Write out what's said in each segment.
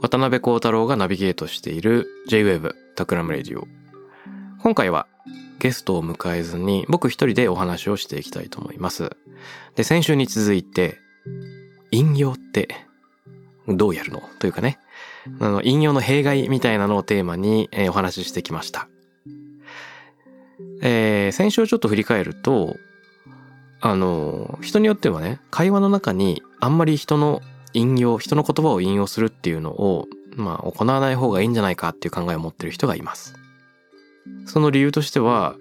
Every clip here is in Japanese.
渡邉康太郎がナビゲートしている J-Wave Takram Radio。今回はゲストを迎えずに僕一人でお話をしていきたいと思います。で、先週に続いて、引用ってどうやるの？というかね、あの、引用の弊害みたいなのをテーマに、えお話ししてきました。えー先週をちょっと振り返ると、あの、人によってはね、会話の中にあんまり人の引用、人の言葉を引用するっていうのを、まあ、行わない方がいいんじゃないかっていう考えを持ってる人がいます。その理由としては、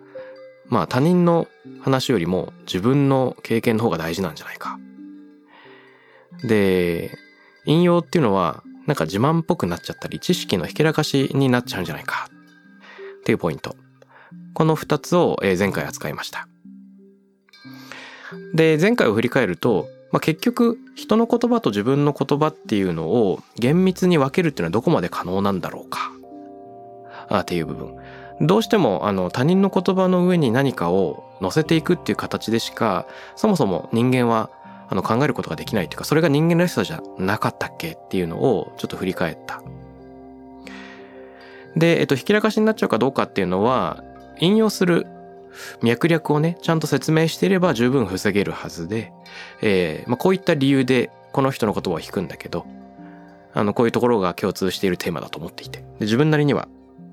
まあ、他人の話よりも自分の経験の方が大事なんじゃないか。で、引用っていうのは、なんか自慢っぽくなっちゃったり、知識のひけらかしになっちゃうんじゃないか。っていうポイント。この二つを前回扱いました。で、前回を振り返ると、まあ、結局人の言葉と自分の言葉っていうのを厳密に分けるっていうのはどこまで可能なんだろうか。あっていう部分。どうしてもあの他人の言葉の上に何かを乗せていくっていう形でしかそもそも人間はあの考えることができないっていうかそれが人間らしさじゃなかったっけっていうのをちょっと振り返った。で、えっと、ひきらかしになっちゃうかどうかっていうのは引用する脈略をねちゃんと説明していれば十分防げるはずでえーまあ、こういった理由でこの人の言葉を引くんだけどあのこういうところが共通しているテーマだと思っていてで自分なりには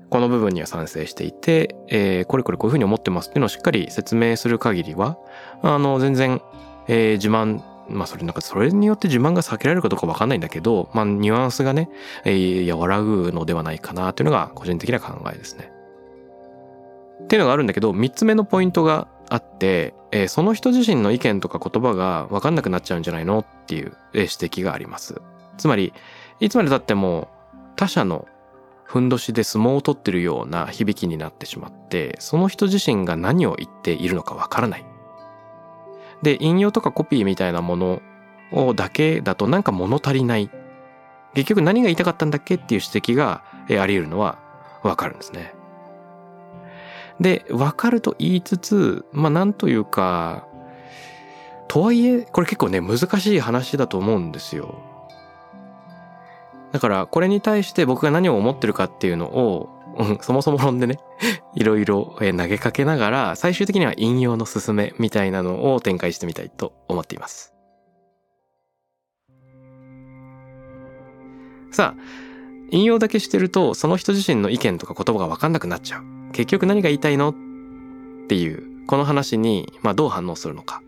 この部分には賛成していて、えーこれこれこういうふうに思ってますっていうのをしっかり説明する限りはあの全然、えー自慢まあそれなんかそれによって自慢が避けられるかどうかわかんないんだけど、まあニュアンスがね、えー和らぐのではないかなというのが個人的な考えですね。っていうのがあるんだけど、三つ目のポイントがあって、えーその人自身の意見とか言葉が分かんなくなっちゃうんじゃないのっていう指摘があります。つまり、いつまで経っても他者のふんどしで相撲を取ってるような響きになってしまって、その人自身が何を言っているのか分からない。で、引用とかコピーみたいなものをだけだとなんか物足りない。結局何が言いたかったんだっけっていう指摘があり得るのは分かるんですね。で、わかると言いつつ、まあなんというか、とはいえ、これ結構ね、難しい話だと思うんですよ。だから、これに対して僕が何を思ってるかっていうのを、うんそもそも論でね、いろいろ投げかけながら、最終的には引用の進めみたいなのを展開してみたいと思っています。さあ、引用だけしてると、その人自身の意見とか言葉がわかんなくなっちゃう。結局何が言いたいのっていう、この話に、まあどう反応するのか。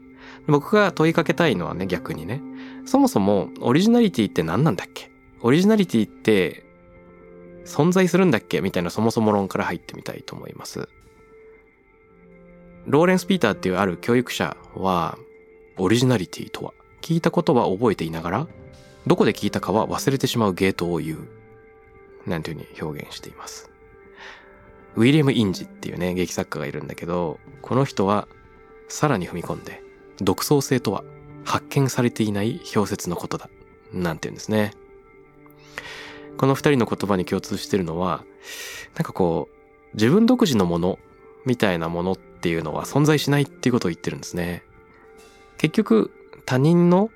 僕が問いかけたいのはね、逆にね。そもそも、オリジナリティって何なんだっけ？オリジナリティって、存在するんだっけ？みたいなそもそも論から入ってみたいと思います。ローレンス・ピーターっていうある教育者は、オリジナリティとは、聞いたことは覚えていながら、どこで聞いたかは忘れてしまうゲートを言う。なんていうふうに表現しています。ウィリアム・インジっていうね、劇作家がいるんだけど、この人はさらに踏み込んで、独創性とは発見されていない表説のことだ。なんて言うんですね。この二人の言葉に共通してるのは、なんかこう、自分独自のものみたいなものっていうのは存在しないっていうことを言ってるんですね。結局、他人の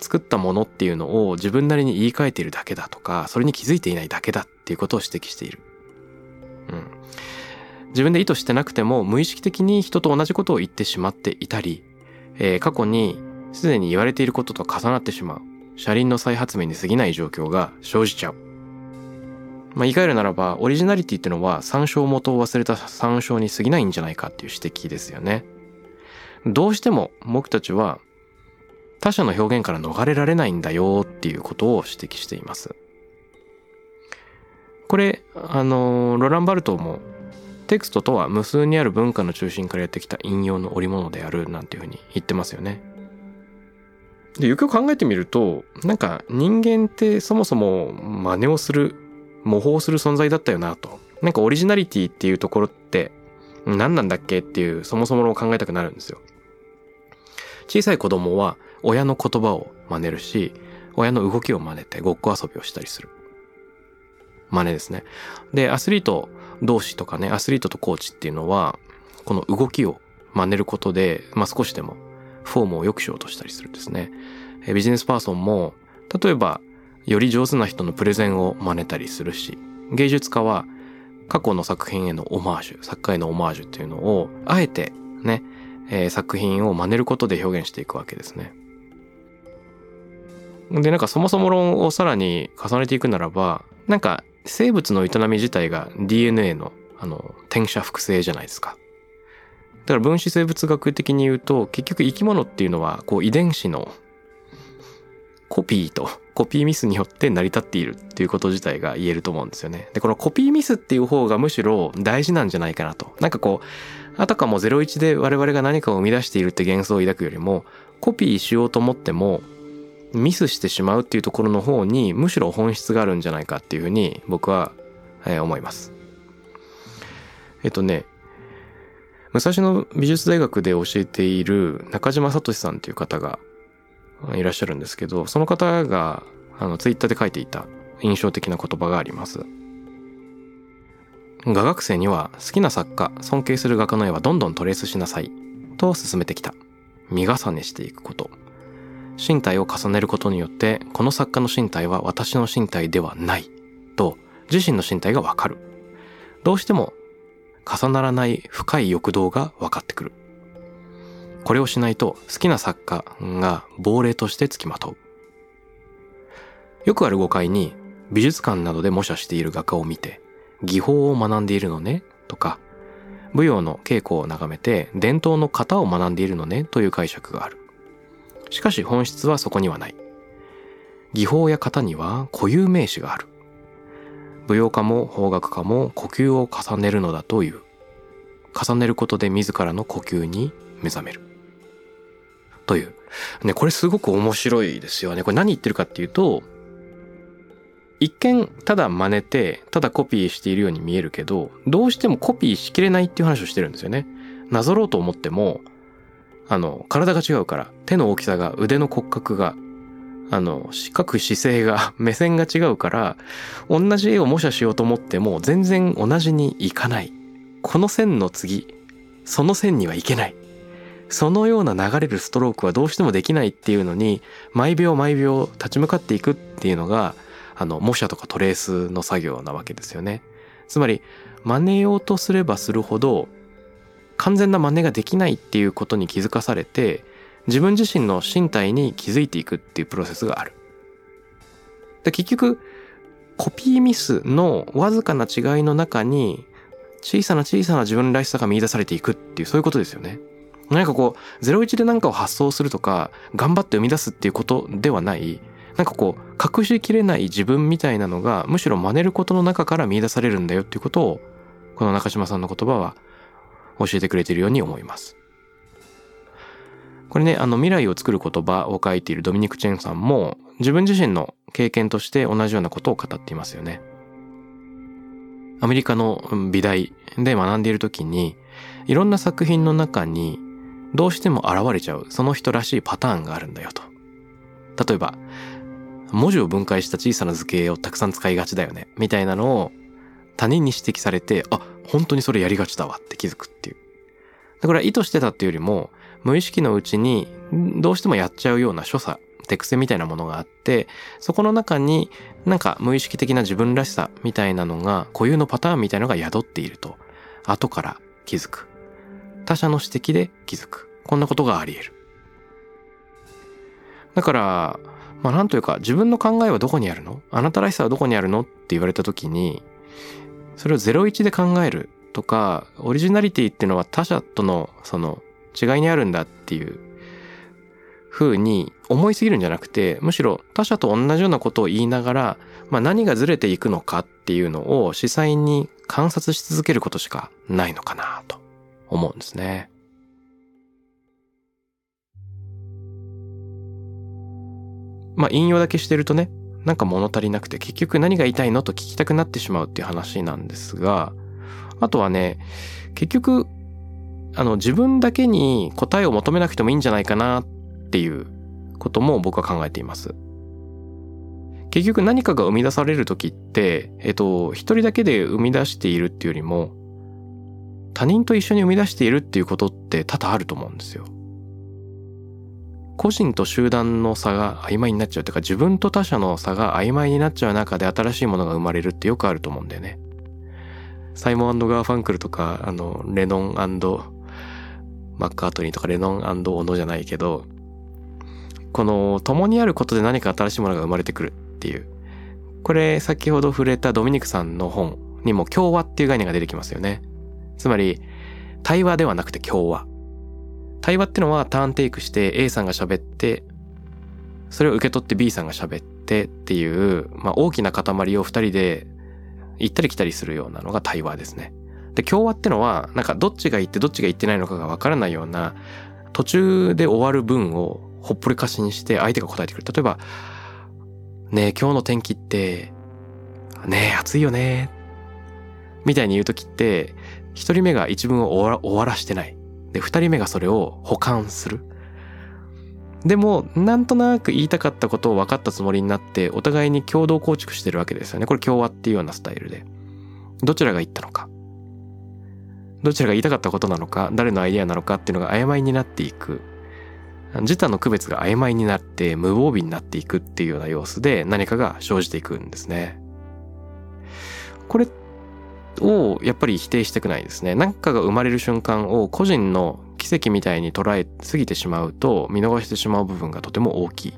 作ったものっていうのを自分なりに言い換えているだけだとか、それに気づいていないだけだっていうことを指摘している。うん。自分で意図してなくても無意識的に人と同じことを言ってしまっていたり、えー過去にすでに言われていることと重なってしまう。車輪の再発明に過ぎない状況が生じちゃう。まあ、言い換えるならばオリジナリティってのは参照元を忘れた参照に過ぎないんじゃないかっていう指摘ですよね。どうしても僕たちは他者の表現から逃れられないんだよっていうことを指摘しています。これ、あの、ロランバルトもテクストとは無数にある文化の中心からやってきた引用の織物であるなんていうふうに言ってますよね。で、よく考えてみると、なんか人間ってそもそも真似をする、模倣する存在だったよなと。なんかオリジナリティっていうところって何なんだっけっていうそもそものを考えたくなるんですよ。小さい子供は親の言葉を真似るし、親の動きを真似てごっこ遊びをしたりする。真似ですね。で、アスリート同士とかね、アスリートとコーチっていうのは、この動きを真似ることで、まあ、少しでもフォームを良くしようとしたりするんですね。ビジネスパーソンも、例えば、より上手な人のプレゼンを真似たりするし、芸術家は過去の作品へのオマージュ、作家へのオマージュっていうのを、あえてね、えー、作品を真似ることで表現していくわけですね。で、なんかそもそも論をさらに重ねていくならば、なんか生物の営み自体が DNA のあの転写複製じゃないですか。だから分子生物学的に言うと結局生き物っていうのはこう遺伝子のコピーとコピーミスによって成り立っているっていうこと自体が言えると思うんですよね。で、このコピーミスっていう方がむしろ大事なんじゃないかなと。なんかこう、あたかも01で我々が何かを生み出しているって幻想を抱くよりも、コピーしようと思っても、ミスしてしまうっていうところの方にむしろ本質があるんじゃないかっていうふうに僕は、えー、思います。えっとね、武蔵野美術大学で教えている中島聡さんっていう方がいらっしゃるんですけど、その方があのツイッターで書いていた印象的な言葉があります。画学生には好きな作家、尊敬する画家の絵はどんどんトレースしなさいと進めてきた。見重ねしていくこと。身体を重ねることによってこの作家の身体は私の身体ではないと自身の身体がわかる。どうしても重ならない深い欲動が分かってくる。これをしないと好きな作家が亡霊として付きまとう。よくある誤解に美術館などで模写している画家を見て技法を学んでいるのねとか舞踊の稽古を眺めて伝統の型を学んでいるのねという解釈がある。しかし本質はそこにはない。技法や型には固有名詞がある。舞踊家も法学家も呼吸を重ねるのだという。重ねることで自らの呼吸に目覚める。という。ね、これすごく面白いですよね。これ何言ってるかっていうと、一見ただ真似て、ただコピーしているように見えるけど、どうしてもコピーしきれないっていう話をしてるんですよね。なぞろうと思っても、あの、体が違うから、手の大きさが、腕の骨格が、あの、四角姿勢が、目線が違うから、同じ絵を模写しようと思っても、全然同じにいかない。この線の次、その線にはいけない。そのような流れるストロークはどうしてもできないっていうのに、毎秒毎秒立ち向かっていくっていうのが、あの、模写とかトレースの作業なわけですよね。つまり、真似ようとすればするほど、完全な真似ができないっていうことに気づかされて自分自身の身体に気づいていくっていうプロセスがある。で結局コピーミスのわずかな違いの中に小さな小さな自分らしさが見出されていくっていうそういうことですよね。何かこう01で何かを発想するとか頑張って生み出すっていうことではないなんかこう隠しきれない自分みたいなのがむしろ真似ることの中から見出されるんだよっていうことをこの中島さんの言葉は教えてくれているように思います。これね、あの未来を作る言葉を書いているドミニク・チェンさんも自分自身の経験として同じようなことを語っていますよね。アメリカの美大で学んでいる時にいろんな作品の中にどうしても現れちゃうその人らしいパターンがあるんだよと。例えば、文字を分解した小さな図形をたくさん使いがちだよね、みたいなのを他人に指摘されて、あ、本当にそれやりがちだわって気づくっていう。これは意図してたっていうよりも、無意識のうちにどうしてもやっちゃうような所作、手癖みたいなものがあって、そこの中になんか無意識的な自分らしさみたいなのが固有のパターンみたいのが宿っていると、後から気づく。他者の指摘で気づく。こんなことがあり得る。だから、まあなんというか自分の考えはどこにあるの？あなたらしさはどこにあるの？って言われた時にそれを01で考えるとかオリジナリティっていうのは他者とのその違いにあるんだっていう風に思いすぎるんじゃなくてむしろ他者と同じようなことを言いながら、まあ、何がずれていくのかっていうのを視細に観察し続けることしかないのかなと思うんですね。まあ引用だけしてるとねなんか物足りなくて結局何が言いたいのと聞きたくなってしまうっていう話なんですがあとはね結局あの自分だけに答えを求めなくてもいいんじゃないかなっていうことも僕は考えています。結局何かが生み出される時って、えっと、一人だけで生み出しているっていうよりも、他人と一緒に生み出しているっていうことって多々あると思うんですよ。個人と集団の差が曖昧になっちゃうというか自分と他者の差が曖昧になっちゃう中で新しいものが生まれるってよくあると思うんだよね。サイモンガーファンクルとかあのレノンマッカートニーとかレノンオノじゃないけどこの共にあることで何か新しいものが生まれてくるっていうこれ先ほど触れたドミニクさんの本にも共和っていう概念が出てきますよね。つまり対話ではなくて共和。対話ってのはターンテイクして A さんが喋って、それを受け取って B さんが喋ってっていう、まあ、大きな塊を二人で行ったり来たりするようなのが対話ですね。で、共和ってのは、なんかどっちが言ってどっちが言ってないのかがわからないような、途中で終わる文をほっぽりかしにして相手が答えてくる。例えば、ねえ、今日の天気って、ねえ、暑いよね。みたいに言うときって、一人目が一文を終わ終わらしてない。で、二人目がそれを保管する。でも、なんとなく言いたかったことを分かったつもりになって、お互いに共同構築してるわけですよね。これ共和っていうようなスタイルで。どちらが言ったのか。どちらが言いたかったことなのか、誰のアイデアなのかっていうのが曖昧になっていく。自他の区別が曖昧になって無防備になっていくっていうような様子で何かが生じていくんですね。これをやっぱり否定したくないですね。何かが生まれる瞬間を個人の奇跡みたいに捉えすぎてしまうと見逃してしまう部分がとても大きい。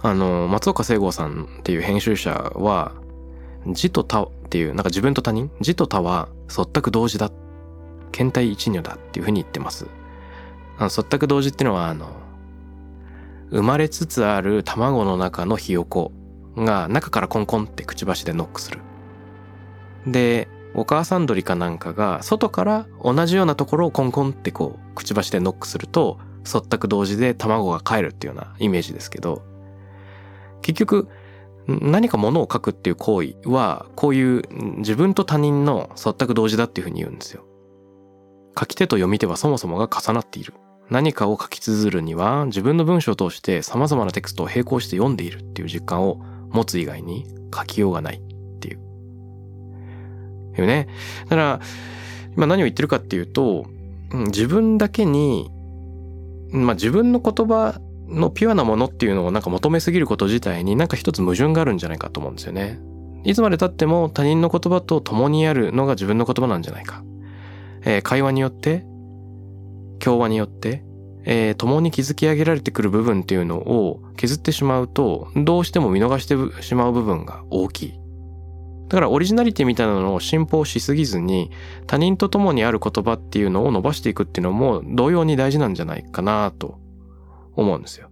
あの、松岡聖剛さんっていう編集者は、字と他っていう、なんか自分と他人？字と他は忖度同時だ。検体一如だっていうふうに言ってます。あの、忖度同時っていうのは、あの、生まれつつある卵の中のひよこが中からコンコンってくちばしでノックする。で、お母さん鳥かなんかが外から同じようなところをコンコンってこうくちばしでノックすると忖度同時で卵が帰るっていうようなイメージですけど結局何か物を書くっていう行為はこういう自分と他人の忖度同時だっていうふうに言うんですよ。書き手と読み手はそもそもが重なっている。何かを書き綴るには自分の文章を通して様々なテクストを並行して読んでいるっていう実感を持つ以外に書きようがない。よね。だから、今何を言ってるかっていうと、自分だけに、まあ自分の言葉のピュアなものっていうのをなんか求めすぎること自体になんか一つ矛盾があるんじゃないかと思うんですよね。いつまで経っても他人の言葉と共にあるのが自分の言葉なんじゃないか。えー、会話によって、共話によって、えー、共に築き上げられてくる部分っていうのを削ってしまうと、どうしても見逃してしまう部分が大きい。だからオリジナリティみたいなのを信奉しすぎずに他人と共にある言葉っていうのを伸ばしていくっていうのも同様に大事なんじゃないかなと思うんですよ。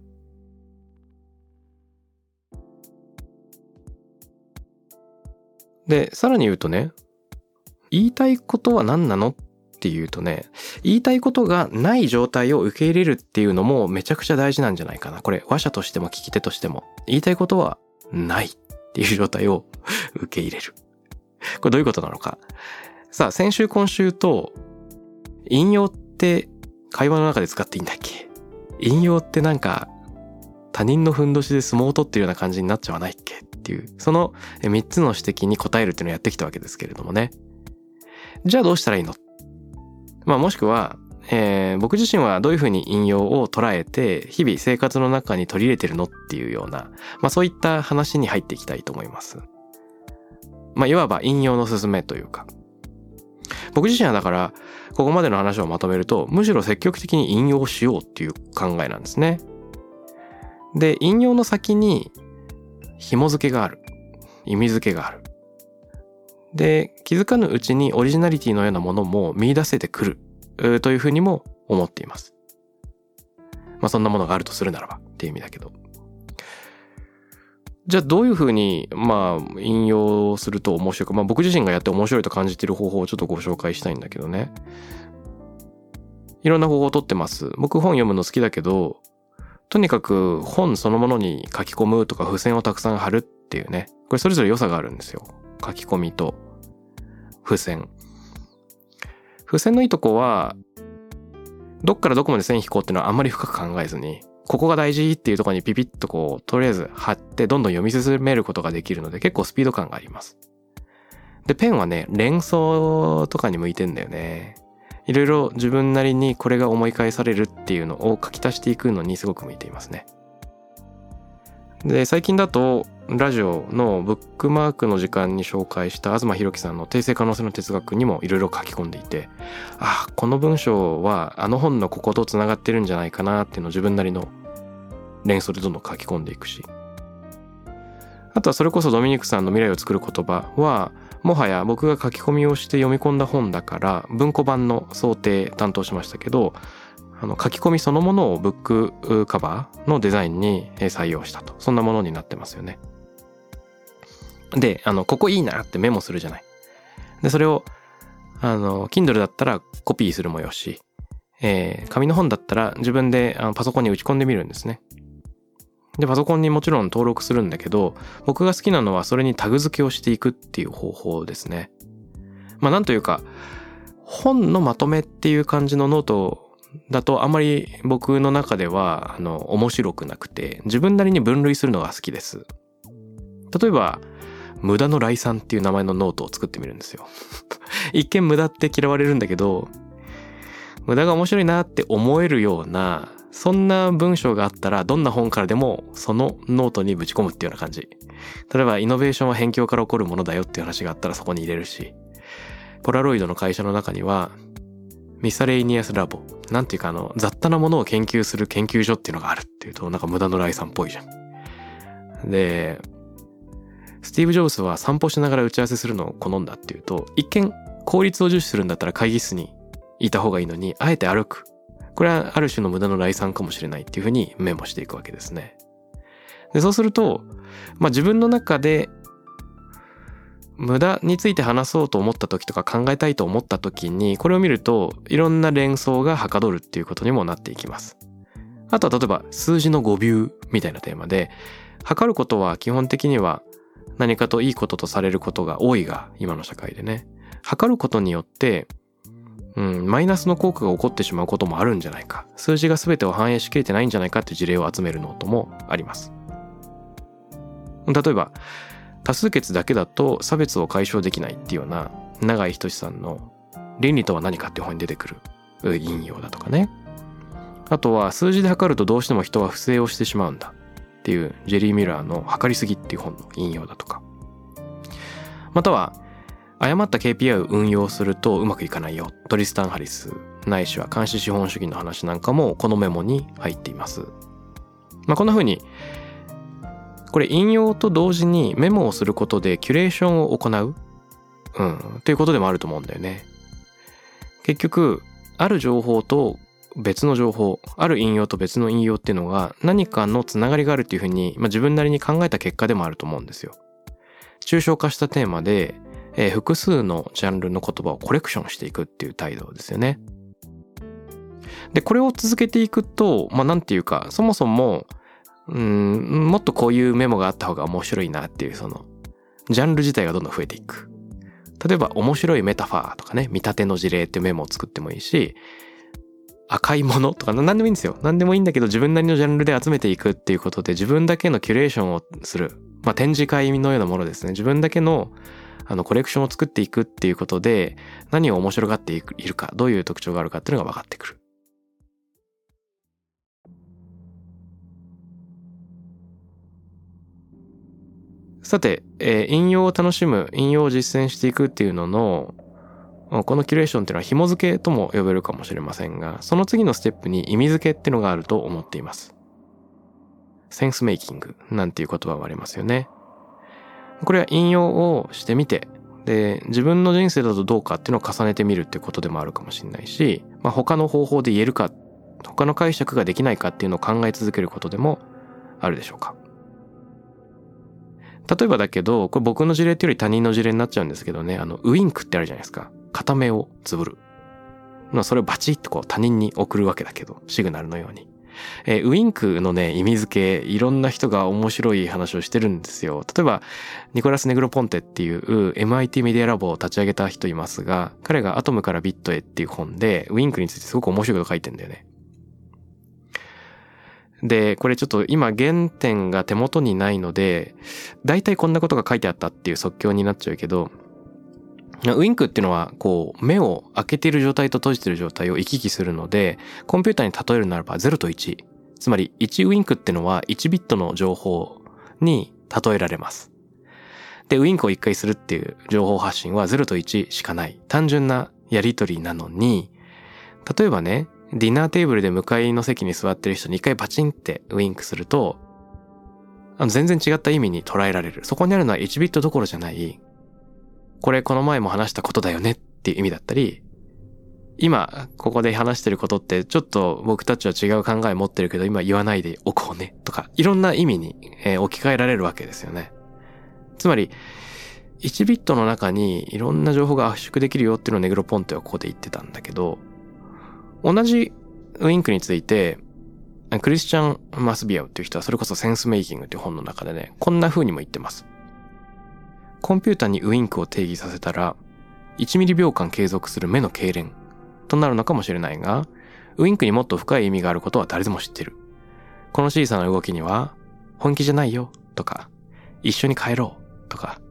で、さらに言うとね、言いたいことは何なのっていうとね、言いたいことがない状態を受け入れるっていうのもめちゃくちゃ大事なんじゃないかな。これ、話者としても聞き手としても。言いたいことはないっていう状態を 受け入れる。これどういうことなのか。さあ、先週今週と、引用って会話の中で使っていいんだっけ？引用ってなんか他人のふんどしで相撲を取ってるような感じになっちゃわないっけ？っていう、その3つの指摘に答えるっていうのをやってきたわけですけれどもね。じゃあどうしたらいいの？まあもしくは、えー、僕自身はどういうふうに引用を捉えて日々生活の中に取り入れてるのっていうような、まあそういった話に入っていきたいと思います。まあいわば引用の勧めというか。僕自身はだから、ここまでの話をまとめると、むしろ積極的に引用しようっていう考えなんですね。で、引用の先に紐付けがある。意味付けがある。で、気づかぬうちにオリジナリティのようなものも見出せてくるというふうにも思っています。まあそんなものがあるとするならばっていう意味だけど。じゃあどういうふうに、まあ引用すると面白いか。まあ僕自身がやって面白いと感じている方法をちょっとご紹介したいんだけどね。いろんな方法をとってます。僕本読むの好きだけど、とにかく本そのものに書き込むとか付箋をたくさん貼るっていうね。これそれぞれ良さがあるんですよ。書き込みと付箋。付箋のいいとこは、どっからどこまで線引こうっていうのはあんまり深く考えずに、ここが大事っていうとこにピピッとこう、とりあえず貼ってどんどん読み進めることができるので結構スピード感があります。で、ペンはね、連想とかに向いてんだよね。いろいろ自分なりにこれが思い返されるっていうのを書き足していくのにすごく向いていますね。で、最近だとラジオのブックマークの時間に紹介した東博樹さんの訂正可能性の哲学にもいろいろ書き込んでいて、あ、この文章はあの本のここと繋がってるんじゃないかなっていうのを自分なりの連想でどんどん書き込んでいくし。あとはそれこそドミニクさんの未来を作る言葉は、もはや僕が書き込みをして読み込んだ本だから文庫版の想定担当しましたけどあの書き込みそのものをブックカバーのデザインに採用したとそんなものになってますよね。であのここいいなってメモするじゃない。でそれをあの Kindle だったらコピーするもよし、えー、紙の本だったら自分であのパソコンに打ち込んでみるんですね。で、パソコンにもちろん登録するんだけど、僕が好きなのはそれにタグ付けをしていくっていう方法ですね。まあなんというか、本のまとめっていう感じのノートだとあんまり僕の中では、あの、面白くなくて、自分なりに分類するのが好きです。例えば、無駄の礼賛っていう名前のノートを作ってみるんですよ。一見無駄って嫌われるんだけど、無駄が面白いなって思えるようなそんな文章があったらどんな本からでもそのノートにぶち込むっていうような感じ。例えばイノベーションは辺境から起こるものだよっていう話があったらそこに入れるし、ポラロイドの会社の中にはミサレイニアスラボ、なんていうかあの雑多なものを研究する研究所っていうのがあるっていうとなんか無駄の来さんっぽいじゃん。で、スティーブ・ジョブズは散歩しながら打ち合わせするのを好んだっていうと、一見効率を重視するんだったら会議室にいた方がいいのに、あえて歩くこれはある種の無駄の来産かもしれないっていうふうにメモしていくわけですね。でそうすると、まあ、自分の中で無駄について話そうと思った時とか考えたいと思った時にこれを見るといろんな連想がはかどるっていうことにもなっていきます。あとは例えば数字の語尾みたいなテーマで測ることは基本的には何かといいこととされることが多いが今の社会でね。測ることによってうん、マイナスの効果が起こってしまうこともあるんじゃないか。数字が全てを反映しきれてないんじゃないかって事例を集めるノートもあります。例えば多数決だけだと差別を解消できないっていうような永井仁さんの「倫理とは何か」って本に出てくる引用だとかね。あとは数字で測るとどうしても人は不正をしてしまうんだ。っていうジェリー・ミラーの「測りすぎ」っていう本の引用だとかまたは誤った KPI を運用するとうまくいかないよ。トリスタン・ハリス、ないしは監視資本主義の話なんかもこのメモに入っています。まあ、こんな風に、これ引用と同時にメモをすることでキュレーションを行う？うん。ということでもあると思うんだよね。結局、ある情報と別の情報、ある引用と別の引用っていうのが何かのつながりがあるっていうふうに、まあ、自分なりに考えた結果でもあると思うんですよ。抽象化したテーマでえー、複数のジャンルの言葉をコレクションしていくっていう態度ですよね。で、これを続けていくと、まあ、なんていうか、そもそも、うん、もっとこういうメモがあった方が面白いなっていう、その、ジャンル自体がどんどん増えていく。例えば、面白いメタファーとかね、見立ての事例っていうメモを作ってもいいし、赤いものとか何でもいいんですよ。何でもいいんだけど自分なりのジャンルで集めていくっていうことで自分だけのキュレーションをする。まあ展示会のようなものですね。自分だけのあのコレクションを作っていくっていうことで何を面白がっているかどういう特徴があるかっていうのが分かってくる。さて、えー、引用を楽しむ、引用を実践していくっていうのの、このキュレーションっていうのは紐付けとも呼べるかもしれませんが、その次のステップに意味付けっていうのがあると思っています。センスメイキングなんていう言葉がありますよね。これは引用をしてみて、で、自分の人生だとどうかっていうのを重ねてみるっていうことでもあるかもしれないし、まあ、他の方法で言えるか、他の解釈ができないかっていうのを考え続けることでもあるでしょうか。例えばだけど、これ僕の事例っていうより他人の事例になっちゃうんですけどね、あの、ウインクってあるじゃないですか。片目をつぶる。まあ、それをバチッとこう他人に送るわけだけど、シグナルのように。えー、ウインクのね、意味付け、いろんな人が面白い話をしてるんですよ。例えば、ニコラス・ネグロポンテっていう MIT メディアラボを立ち上げた人いますが、彼がアトムからビットへっていう本で、ウインクについてすごく面白いこと書いてんだよね。で、これちょっと今原点が手元にないので、大体こんなことが書いてあったっていう即興になっちゃうけど、ウインクっていうのは、こう、目を開けている状態と閉じている状態を行き来するので、コンピューターに例えるならば0と1。つまり、1ウインクっていうのは1ビットの情報に例えられます。で、ウインクを1回するっていう情報発信は0と1しかない。単純なやりとりなのに、例えばね、ディナーテーブルで向かいの席に座ってる人に一回パチンってウインクすると、あの全然違った意味に捉えられる。そこにあるのは1ビットどころじゃない、これこの前も話したことだよねっていう意味だったり、今ここで話してることってちょっと僕たちは違う考え持ってるけど今言わないでおこうねとか、いろんな意味に、置き換えられるわけですよね。つまり、1ビットの中にいろんな情報が圧縮できるよっていうのをネグロポンテはここで言ってたんだけど、同じウインクについて、クリスチャン・マスビアウっていう人はそれこそセンスメイキングっていう本の中でね、こんな風にも言ってます。コンピュータにウインクを定義させたら、1ミリ秒間継続する目の痙攣となるのかもしれないが、ウインクにもっと深い意味があることは誰でも知ってる。この小さな動きには、本気じゃないよとか、一緒に帰ろうとか、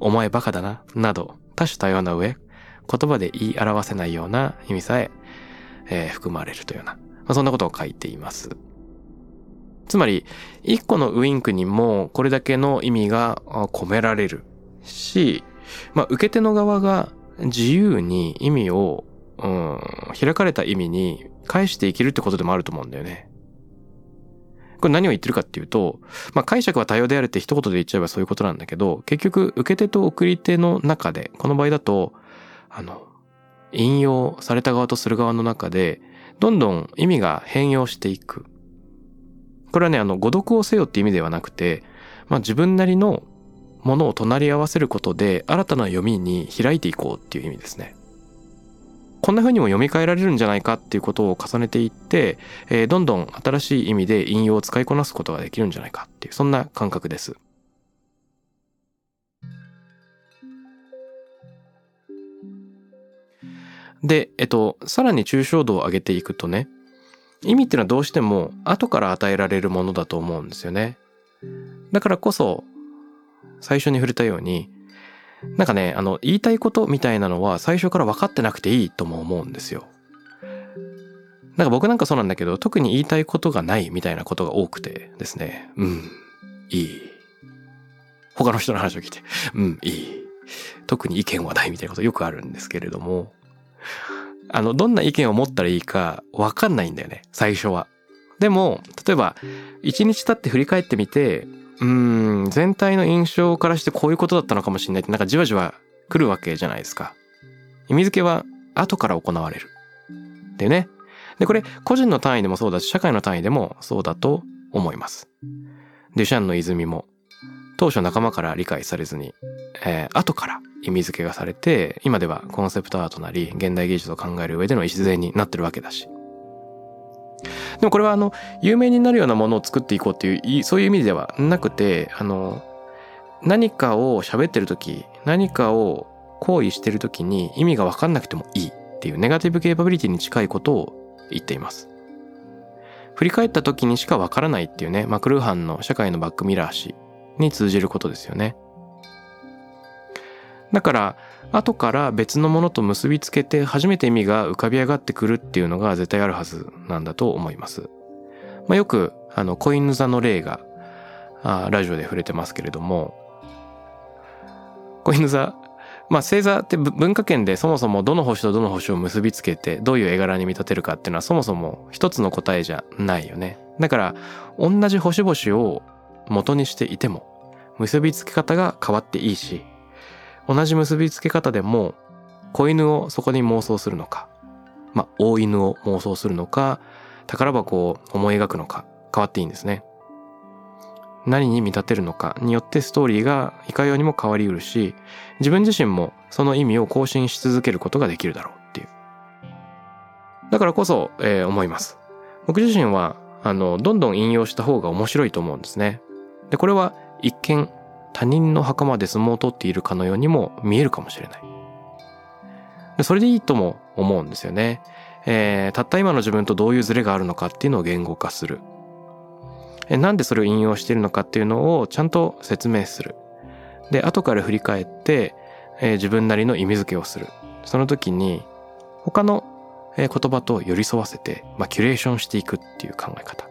お前バカだな、など多種多様な上、言葉で言い表せないような意味さええー、含まれるというような、まあ、そんなことを書いています。つまり、一個のウインクにもこれだけの意味が込められるし、まあ、受け手の側が自由に意味を、うん、開かれた意味に返していけるってことでもあると思うんだよね。これ何を言ってるかっていうと、まあ、解釈は多様であるって一言で言っちゃえばそういうことなんだけど、結局、受け手と送り手の中で、この場合だと、あの、引用された側とする側の中で、どんどん意味が変容していく。これはね、あの、誤読をせよって意味ではなくて、まあ自分なりのものを隣り合わせることで、新たな読みに開いていこうっていう意味ですね。こんな風にも読み替えられるんじゃないかっていうことを重ねていって、えー、どんどん新しい意味で引用を使いこなすことができるんじゃないかっていう、そんな感覚です。で、えっと、さらに抽象度を上げていくとね、意味っていうのはどうしても後から与えられるものだと思うんですよね。だからこそ、最初に触れたように、なんかね、あの、言いたいことみたいなのは最初から分かってなくていいとも思うんですよ。なんか僕なんかそうなんだけど、特に言いたいことがないみたいなことが多くてですね、うん、いい。他の人の話を聞いて、うん、いい。特に意見はないみたいなことよくあるんですけれども、あの、どんな意見を持ったらいいかわかんないんだよね、最初は。でも、例えば、一日経って振り返ってみて、うん、全体の印象からしてこういうことだったのかもしれないって、なんかじわじわ来るわけじゃないですか。意味付けは後から行われる。でね。で、これ、個人の単位でもそうだし、社会の単位でもそうだと思います。デュシャンの泉も、当初仲間から理解されずに、えー、後から意味付けがされて、今ではコンセプトアートなり、現代技術を考える上での礎になってるわけだし。でもこれはあの、有名になるようなものを作っていこうっていう、そういう意味ではなくて、あの、何かを喋ってる時、何かを行為してる時に意味がわかんなくてもいいっていうネガティブケーパビリティに近いことを言っています。振り返った時にしかわからないっていうね、マクルーハンの社会のバックミラー誌に通じることですよね。だから後から別のものと結びつけて初めて意味が浮かび上がってくるっていうのが絶対あるはずなんだと思います。まあ、よくあの子犬座の例があラジオで触れてますけれども子犬座まあ星座って文化圏でそもそもどの星とどの星を結びつけてどういう絵柄に見立てるかっていうのはそもそも一つの答えじゃないよね。だから同じ星々を元にしていても結びつけ方が変わっていいし同じ結びつけ方でも子犬をそこに妄想するのかまあ大犬を妄想するのか宝箱を思い描くのか変わっていいんですね。何に見立てるのかによってストーリーがいかようにも変わりうるし自分自身もその意味を更新し続けることができるだろうっていう。だからこそ、えー、思います。僕自身はあのどんどん引用した方が面白いと思うんですね。でこれは一見他人の墓まで相撲を取っているかのようにも見えるかもしれないそれでいいとも思うんですよね、えー、たった今の自分とどういうズレがあるのかっていうのを言語化するなんでそれを引用しているのかっていうのをちゃんと説明する。で、後から振り返って、えー、自分なりの意味付けをする。その時に、他の言葉と寄り添わせて、まあ、キュレーションしていくっていう考え方。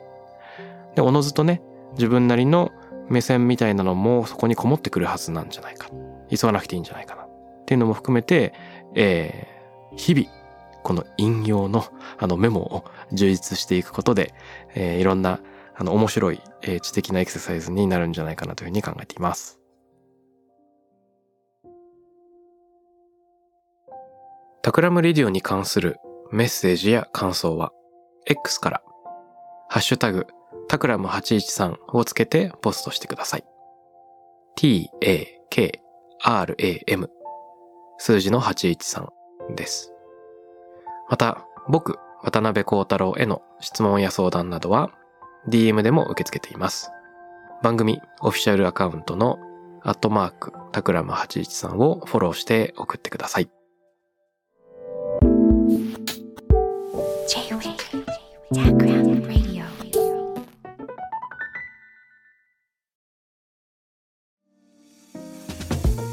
で、おのずとね、自分なりの目線みたいなのもそこにこもってくるはずなんじゃないか。急がなくていいんじゃないかな。っていうのも含めて、えー、日々、この引用のあのメモを充実していくことで、えー、いろんなあの、面白い、えー、知的なエクササイズになるんじゃないかなというふうに考えています。 Takram Radio に関するメッセージや感想は、X から、ハッシュタグ、 Takram 813をつけてポストしてください。t-a-k-r-a-m 数字の813です。また、僕、渡辺幸太郎への質問や相談などは、DM でも受け付けています。番組オフィシャルアカウントのアットマークタクラム813をフォローして送ってください。